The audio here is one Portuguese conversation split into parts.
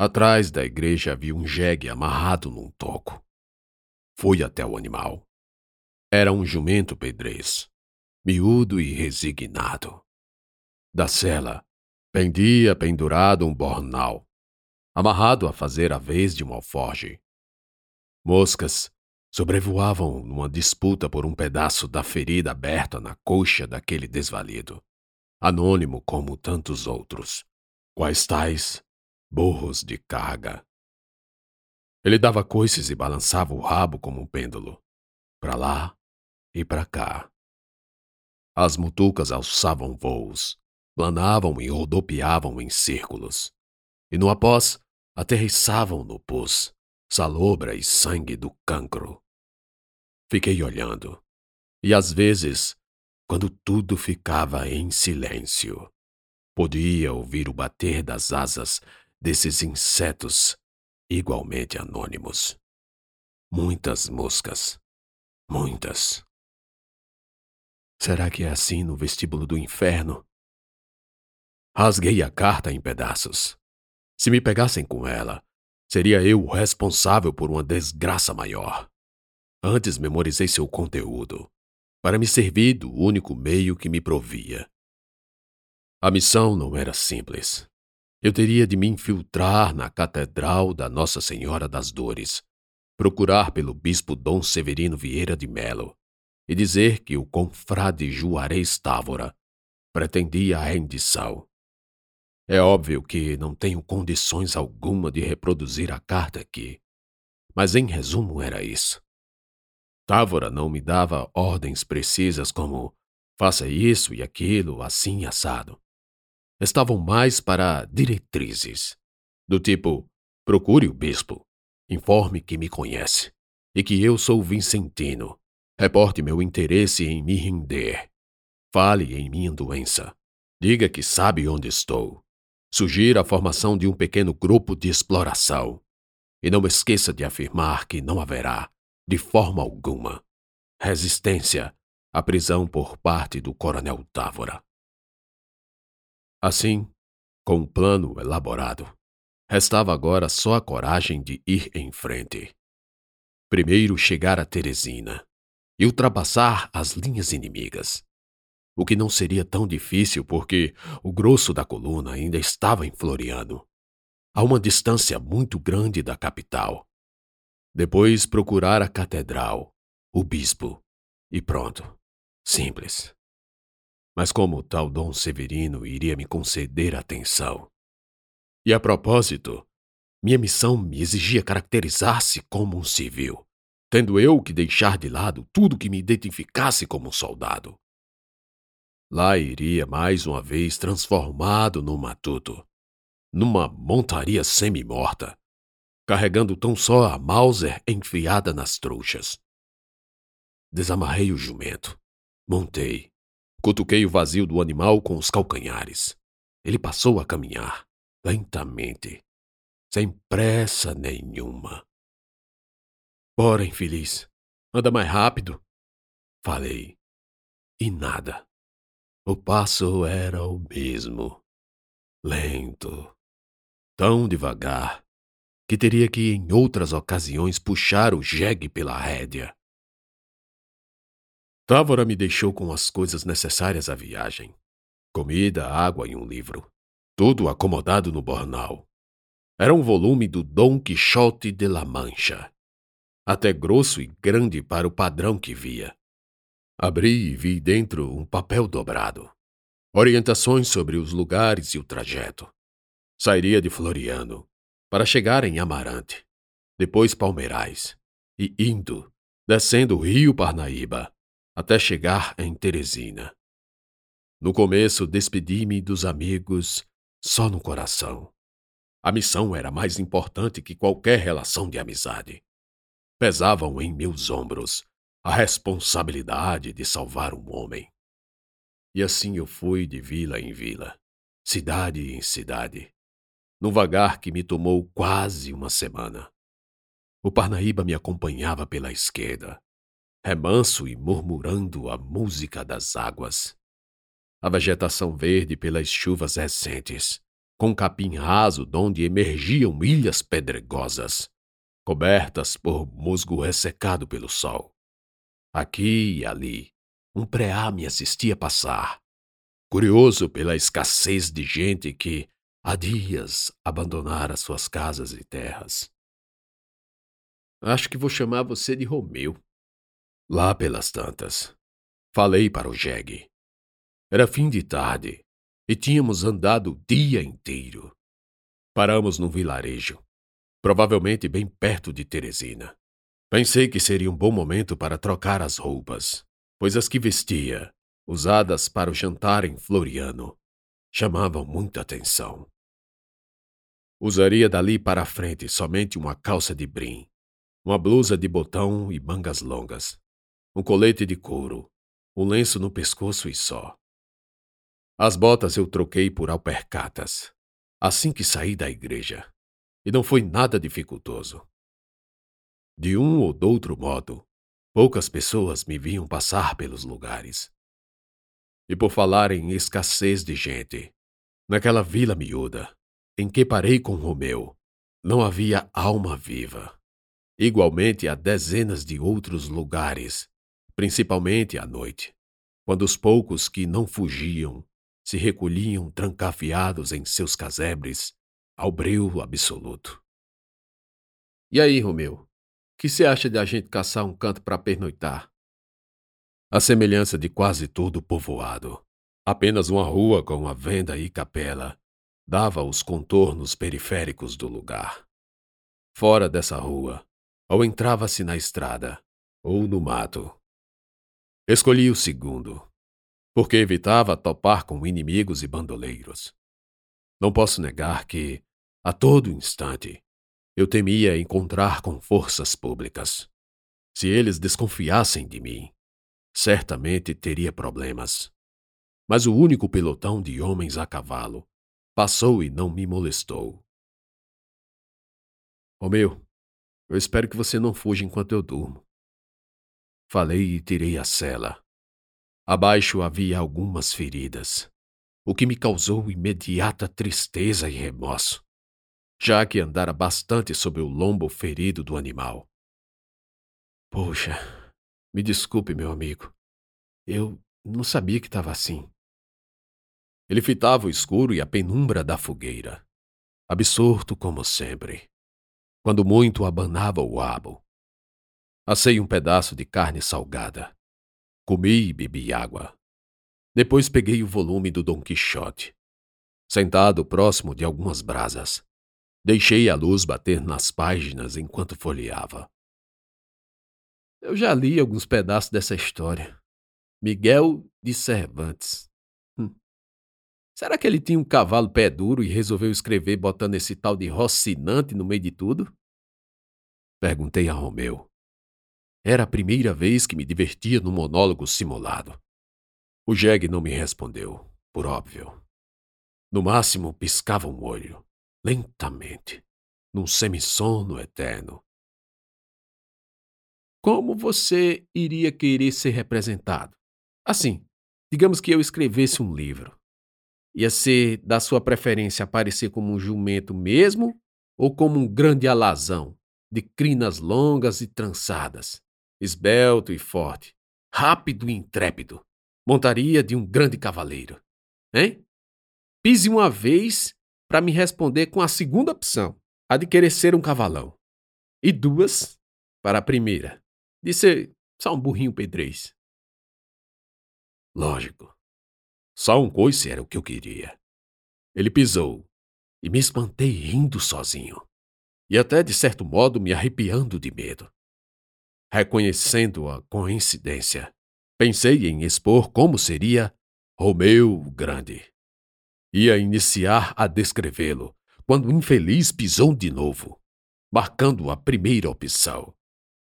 Atrás da igreja havia um jegue amarrado num toco. Fui até o animal. Era um jumento pedrez, miúdo e resignado. Da cela, pendia pendurado um bornal, amarrado a fazer a vez de um alforge. Moscas sobrevoavam numa disputa por um pedaço da ferida aberta na coxa daquele desvalido, anônimo como tantos outros, quais tais burros de carga. Ele dava coices e balançava o rabo como um pêndulo, para lá e para cá. As mutucas alçavam voos, planavam e rodopiavam em círculos, e no após aterrissavam no pus, salobra e sangue do cancro. Fiquei olhando, e às vezes, quando tudo ficava em silêncio, podia ouvir o bater das asas desses insetos igualmente anônimos. Muitas moscas. Muitas. Será que é assim no vestíbulo do inferno? Rasguei a carta em pedaços. Se me pegassem com ela, seria eu o responsável por uma desgraça maior. Antes memorizei seu conteúdo, para me servir do único meio que me provia. A missão não era simples. Eu teria de me infiltrar na Catedral da Nossa Senhora das Dores, procurar pelo bispo Dom Severino Vieira de Melo e dizer que o confrade Juarez Távora pretendia a rendição é óbvio que não tenho condições alguma de reproduzir a carta aqui, mas em resumo era isso. Távora não me dava ordens precisas como faça isso e aquilo, assim assado. Estavam mais para diretrizes, do tipo procure o bispo, informe que me conhece e que eu sou Vincentino, reporte meu interesse em me render, fale em minha doença, diga que sabe onde estou Sugira a formação de um pequeno grupo de exploração. E não esqueça de afirmar que não haverá, de forma alguma, resistência à prisão por parte do Coronel Távora. Assim, com um plano elaborado, restava agora só a coragem de ir em frente. Primeiro chegar a Teresina e ultrapassar as linhas inimigas o que não seria tão difícil porque o grosso da coluna ainda estava em Floriano, a uma distância muito grande da capital. Depois procurar a catedral, o bispo, e pronto. Simples. Mas como tal Dom Severino iria me conceder atenção? E a propósito, minha missão me exigia caracterizar-se como um civil, tendo eu que deixar de lado tudo que me identificasse como um soldado. Lá iria mais uma vez transformado num matuto, numa montaria semi-morta, carregando tão só a Mauser enfiada nas trouxas. Desamarrei o jumento, montei, cutuquei o vazio do animal com os calcanhares. Ele passou a caminhar, lentamente, sem pressa nenhuma. Bora, infeliz, anda mais rápido, falei. E nada. O passo era o mesmo. Lento. Tão devagar que teria que, em outras ocasiões, puxar o jegue pela rédea. Távora me deixou com as coisas necessárias à viagem: comida, água e um livro. Tudo acomodado no bornal. Era um volume do Dom Quixote de la Mancha, até grosso e grande para o padrão que via. Abri e vi dentro um papel dobrado. Orientações sobre os lugares e o trajeto. Sairia de Floriano para chegar em Amarante, depois Palmeirais, e indo, descendo o rio Parnaíba, até chegar em Teresina. No começo despedi-me dos amigos só no coração. A missão era mais importante que qualquer relação de amizade. Pesavam em meus ombros a responsabilidade de salvar um homem. E assim eu fui de vila em vila, cidade em cidade, num vagar que me tomou quase uma semana. O Parnaíba me acompanhava pela esquerda, remanso e murmurando a música das águas. A vegetação verde pelas chuvas recentes, com capim raso donde emergiam ilhas pedregosas, cobertas por musgo ressecado pelo sol. Aqui e ali, um preá me assistia passar, curioso pela escassez de gente que, há dias, abandonara suas casas e terras. Acho que vou chamar você de Romeu. Lá pelas tantas, falei para o jegue. Era fim de tarde e tínhamos andado o dia inteiro. Paramos num vilarejo, provavelmente bem perto de Teresina. Pensei que seria um bom momento para trocar as roupas, pois as que vestia, usadas para o jantar em Floriano, chamavam muita atenção. Usaria dali para frente somente uma calça de brim, uma blusa de botão e mangas longas, um colete de couro, um lenço no pescoço e só. As botas eu troquei por alpercatas, assim que saí da igreja, e não foi nada dificultoso. De um ou do outro modo, poucas pessoas me viam passar pelos lugares. E por falar em escassez de gente, naquela vila miúda, em que parei com Romeu, não havia alma viva. Igualmente há dezenas de outros lugares, principalmente à noite, quando os poucos que não fugiam se recolhiam trancafiados em seus casebres ao breu absoluto. E aí, Romeu, que se acha de a gente caçar um canto para pernoitar? A semelhança de quase todo o povoado, apenas uma rua com uma venda e capela dava os contornos periféricos do lugar. Fora dessa rua, ou entrava-se na estrada, ou no mato. Escolhi o segundo, porque evitava topar com inimigos e bandoleiros. Não posso negar que, a todo instante, eu temia encontrar com forças públicas. Se eles desconfiassem de mim, certamente teria problemas. Mas o único pelotão de homens a cavalo passou e não me molestou. Romeu, eu espero que você não fuja enquanto eu durmo. Falei e tirei a cela. Abaixo havia algumas feridas, o que me causou imediata tristeza e remorso, já que andara bastante sob o lombo ferido do animal. Poxa, me desculpe, meu amigo. Eu não sabia que estava assim. Ele fitava o escuro e a penumbra da fogueira, absorto como sempre. Quando muito abanava o abo. Assei um pedaço de carne salgada Comi e bebi água. Depois peguei o volume do Dom Quixote. Sentado próximo de algumas brasas, deixei a luz bater nas páginas enquanto folheava. Eu já li alguns pedaços dessa história. Miguel de Cervantes. Hum. Será que ele tinha um cavalo pé duro e resolveu escrever botando esse tal de Rocinante no meio de tudo? Perguntei a Romeu. Era a primeira vez que me divertia num monólogo simulado. O Jeg não me respondeu, por óbvio. No máximo, piscava um olho, lentamente, num semissono eterno. Como você iria querer ser representado? Assim, digamos que eu escrevesse um livro. Ia ser da sua preferência aparecer como um jumento mesmo ou como um grande alazão, de crinas longas e trançadas? Esbelto e forte, rápido e intrépido, montaria de um grande cavaleiro. Hein? Pise uma vez para me responder com a segunda opção, a de querer ser um cavalão. E duas para a primeira, de ser só um burrinho pedrez. Lógico. Só um coice era o que eu queria. Ele pisou e me espantei rindo sozinho. E até, de certo modo, me arrepiando de medo. Reconhecendo a coincidência, pensei em expor como seria Romeu o Grande. Ia iniciar a descrevê-lo quando o infeliz pisou de novo, marcando a primeira opção,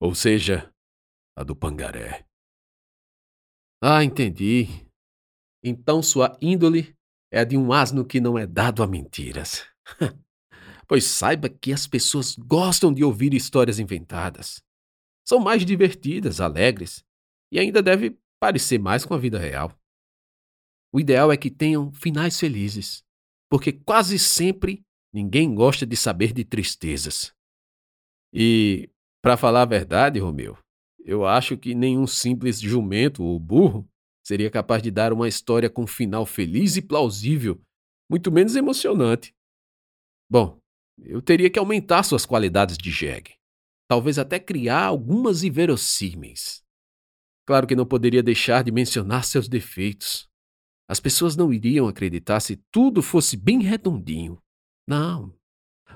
ou seja, a do pangaré. Ah, entendi. Então sua índole é a de um asno que não é dado a mentiras. pois saiba que as pessoas gostam de ouvir histórias inventadas são mais divertidas, alegres e ainda deve parecer mais com a vida real. O ideal é que tenham finais felizes. porque quase sempre ninguém gosta de saber de tristezas. E, para falar a verdade, Romeu, eu acho que nenhum simples jumento ou burro seria capaz de dar uma história com um final feliz e plausível, muito menos emocionante. Bom, eu teria que aumentar suas qualidades de jegue. Talvez até criar algumas inverossímeis. Claro que não poderia deixar de mencionar seus defeitos. As pessoas não iriam acreditar se tudo fosse bem redondinho. Não.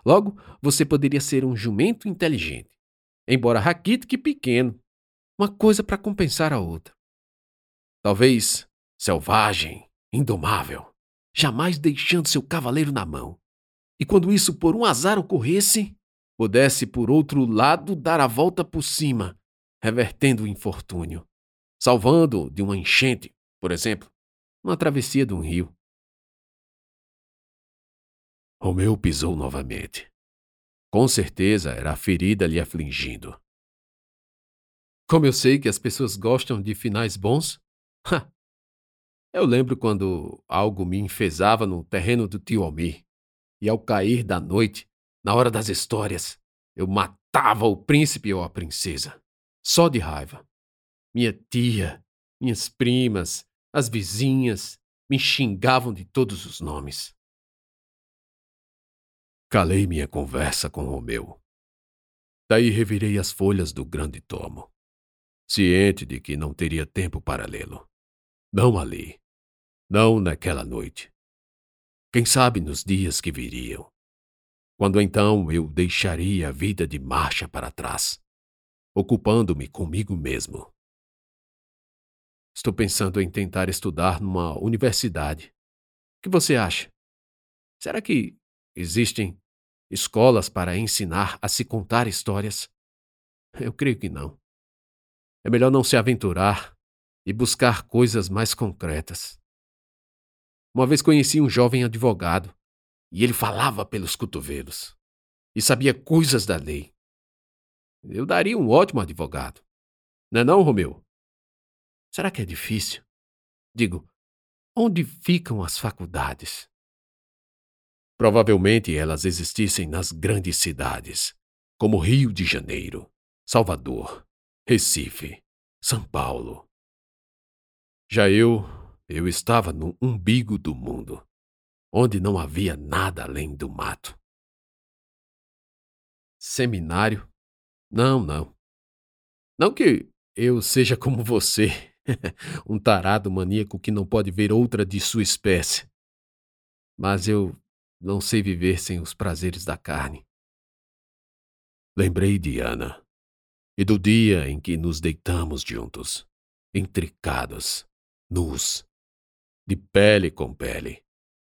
Logo, você poderia ser um jumento inteligente, embora raquítico e pequeno, uma coisa para compensar a outra. Talvez selvagem, indomável, jamais deixando seu cavaleiro na mão. E quando isso por um azar ocorresse, pudesse por outro lado dar a volta por cima, revertendo o infortúnio salvando de uma enchente, por exemplo, uma travessia de um rio. Romeu pisou novamente. Com certeza era a ferida lhe afligindo. Como eu sei que as pessoas gostam de finais bons? eu lembro quando algo me enfesava no terreno do tio Almir, e ao cair da noite, na hora das histórias, eu matava o príncipe ou a princesa, só de raiva. Minha tia, minhas primas, as vizinhas me xingavam de todos os nomes. Calei minha conversa com Romeu. Daí revirei as folhas do grande tomo, ciente de que não teria tempo para lê-lo. Não ali. Não naquela noite. Quem sabe nos dias que viriam. Quando então eu deixaria a vida de marcha para trás, ocupando-me comigo mesmo Estou pensando em tentar estudar numa universidade. O que você acha? Será que existem escolas para ensinar a se contar histórias? Eu creio que não. É melhor não se aventurar e buscar coisas mais concretas. Uma vez conheci um jovem advogado e ele falava pelos cotovelos e sabia coisas da lei. Eu daria um ótimo advogado. Não é não, Romeu? Será que é difícil? Digo, onde ficam as faculdades? Provavelmente elas existissem nas grandes cidades, como Rio de Janeiro, Salvador, Recife, São Paulo. Já eu, eu estava no umbigo do mundo, onde não havia nada além do mato. Seminário? Não, não. Não que eu seja como você um tarado maníaco que não pode ver outra de sua espécie. Mas eu não sei viver sem os prazeres da carne. Lembrei de Ana e do dia em que nos deitamos juntos, intricados, nus, de pele com pele,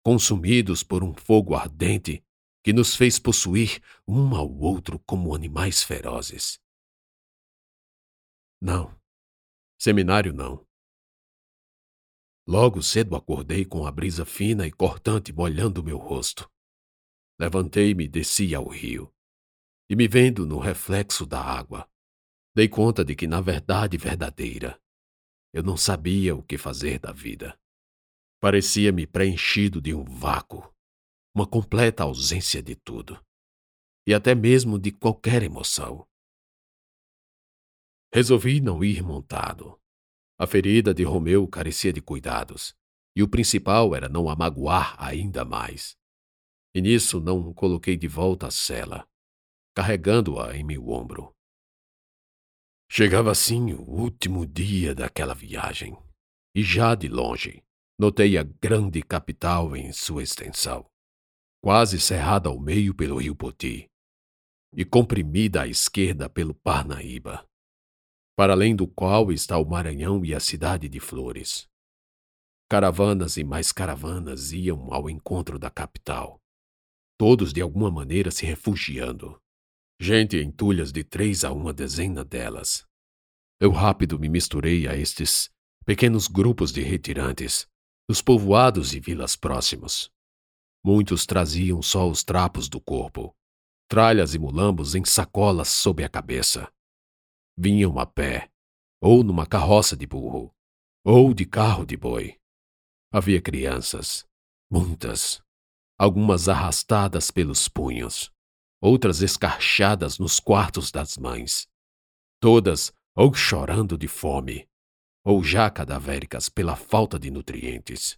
consumidos por um fogo ardente que nos fez possuir um ao outro como animais ferozes. Não, Seminário não. Logo cedo acordei com a brisa fina e cortante molhando meu rosto. Levantei-me e desci ao rio. E me vendo no reflexo da água, dei conta de que, na verdade verdadeira, eu não sabia o que fazer da vida. Parecia-me preenchido de um vácuo, uma completa ausência de tudo, e até mesmo de qualquer emoção. Resolvi não ir montado. A ferida de Romeu carecia de cuidados, e o principal era não a magoar ainda mais. E nisso não coloquei de volta a cela, carregando-a em meu ombro. Chegava assim o último dia daquela viagem, e já de longe notei a grande capital em sua extensão, quase cerrada ao meio pelo rio Poti, e comprimida à esquerda pelo Parnaíba para além do qual está o Maranhão e a cidade de Flores. Caravanas e mais caravanas iam ao encontro da capital, todos de alguma maneira se refugiando. Gente em tulhas de três a uma dezena delas. Eu rápido me misturei a estes pequenos grupos de retirantes, dos povoados e vilas próximos. Muitos traziam só os trapos do corpo, tralhas e mulambos em sacolas sob a cabeça vinham a pé, ou numa carroça de burro, ou de carro de boi. Havia crianças, muitas, algumas arrastadas pelos punhos, outras escarchadas nos quartos das mães, todas ou chorando de fome, ou já cadavéricas pela falta de nutrientes,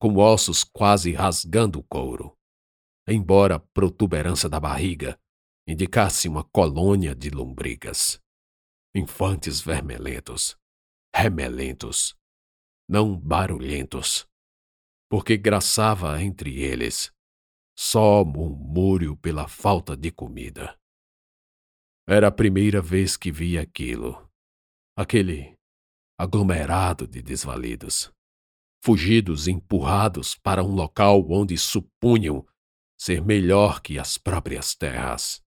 com ossos quase rasgando o couro, embora a protuberância da barriga indicasse uma colônia de lombrigas. Infantes vermelhentos, remelentos, não barulhentos, porque graçava entre eles só murmúrio pela falta de comida. Era a primeira vez que via aquilo, aquele aglomerado de desvalidos, fugidos e empurrados para um local onde supunham ser melhor que as próprias terras.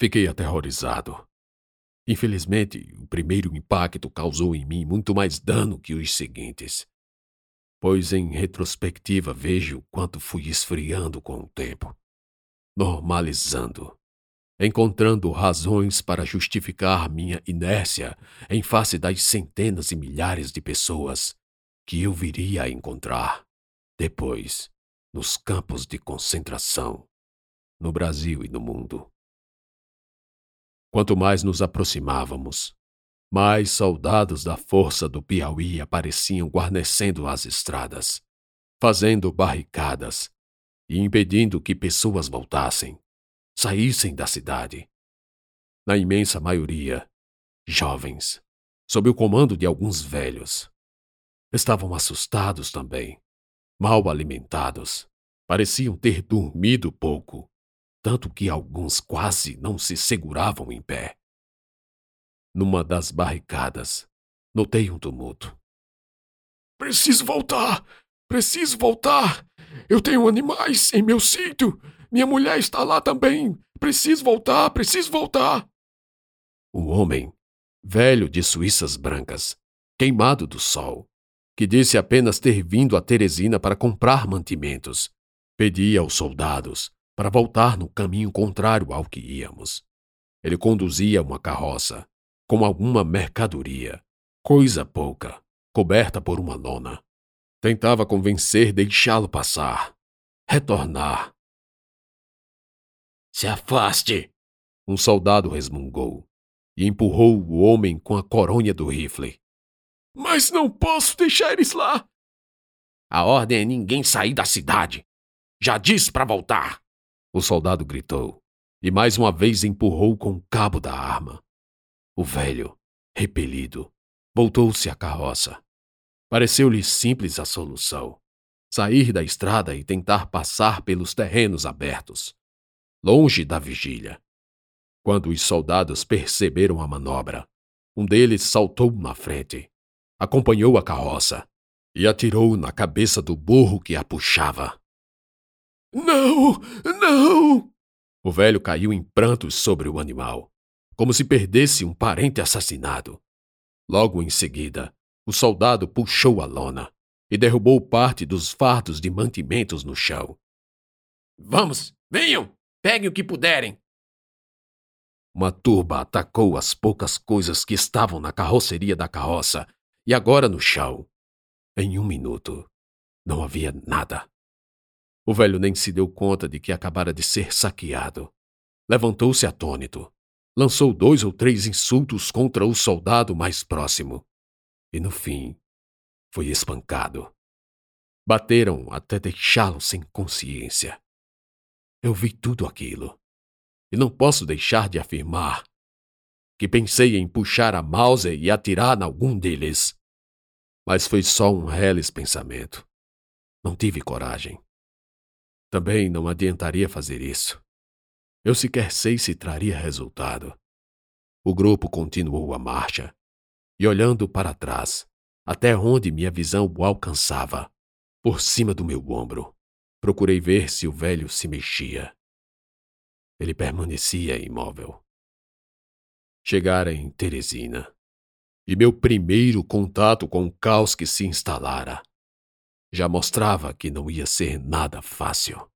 Fiquei aterrorizado. Infelizmente, o primeiro impacto causou em mim muito mais dano que os seguintes, pois em retrospectiva vejo quanto fui esfriando com o tempo, normalizando, encontrando razões para justificar minha inércia em face das centenas e milhares de pessoas que eu viria a encontrar depois nos campos de concentração, no Brasil e no mundo. Quanto mais nos aproximávamos, mais soldados da força do Piauí apareciam guarnecendo as estradas, fazendo barricadas e impedindo que pessoas voltassem, saíssem da cidade. Na imensa maioria, jovens, sob o comando de alguns velhos. Estavam assustados também, mal alimentados, pareciam ter dormido pouco, tanto que alguns quase não se seguravam em pé. Numa das barricadas, notei um tumulto. Preciso voltar! Preciso voltar! Eu tenho animais em meu sítio! Minha mulher está lá também! Preciso voltar! Preciso voltar! O homem, velho de suíças brancas, queimado do sol, que disse apenas ter vindo a Teresina para comprar mantimentos. Pedia aos soldados para voltar no caminho contrário ao que íamos. Ele conduzia uma carroça com alguma mercadoria, coisa pouca, coberta por uma lona. Tentava convencer deixá-lo passar, retornar. Se afaste! Um soldado resmungou e empurrou o homem com a coronha do rifle. Mas não posso deixar eles lá. A ordem é ninguém sair da cidade. Já disse para voltar. O soldado gritou e mais uma vez empurrou com o cabo da arma. O velho, repelido, voltou-se à carroça. Pareceu-lhe simples a solução: sair da estrada e tentar passar pelos terrenos abertos, longe da vigília. Quando os soldados perceberam a manobra, um deles saltou na frente acompanhou a carroça e atirou na cabeça do burro que a puxava. Não! Não! O velho caiu em prantos sobre o animal, como se perdesse um parente assassinado. Logo em seguida, o soldado puxou a lona e derrubou parte dos fardos de mantimentos no chão. Vamos, venham! Peguem o que puderem! Uma turba atacou as poucas coisas que estavam na carroceria da carroça e agora no chão. Em um minuto, não havia nada. O velho nem se deu conta de que acabara de ser saqueado. Levantou-se atônito, lançou dois ou três insultos contra o soldado mais próximo e, no fim, foi espancado. Bateram até deixá-lo sem consciência. Eu vi tudo aquilo e não posso deixar de afirmar que pensei em puxar a Mauser e atirar em algum deles. Mas foi só um reles pensamento. Não tive coragem. Também não adiantaria fazer isso. Eu sequer sei se traria resultado. O grupo continuou a marcha, e olhando para trás, até onde minha visão o alcançava, por cima do meu ombro, procurei ver se o velho se mexia. Ele permanecia imóvel chegara em Teresina. E meu primeiro contato com o caos que se instalara já mostrava que não ia ser nada fácil.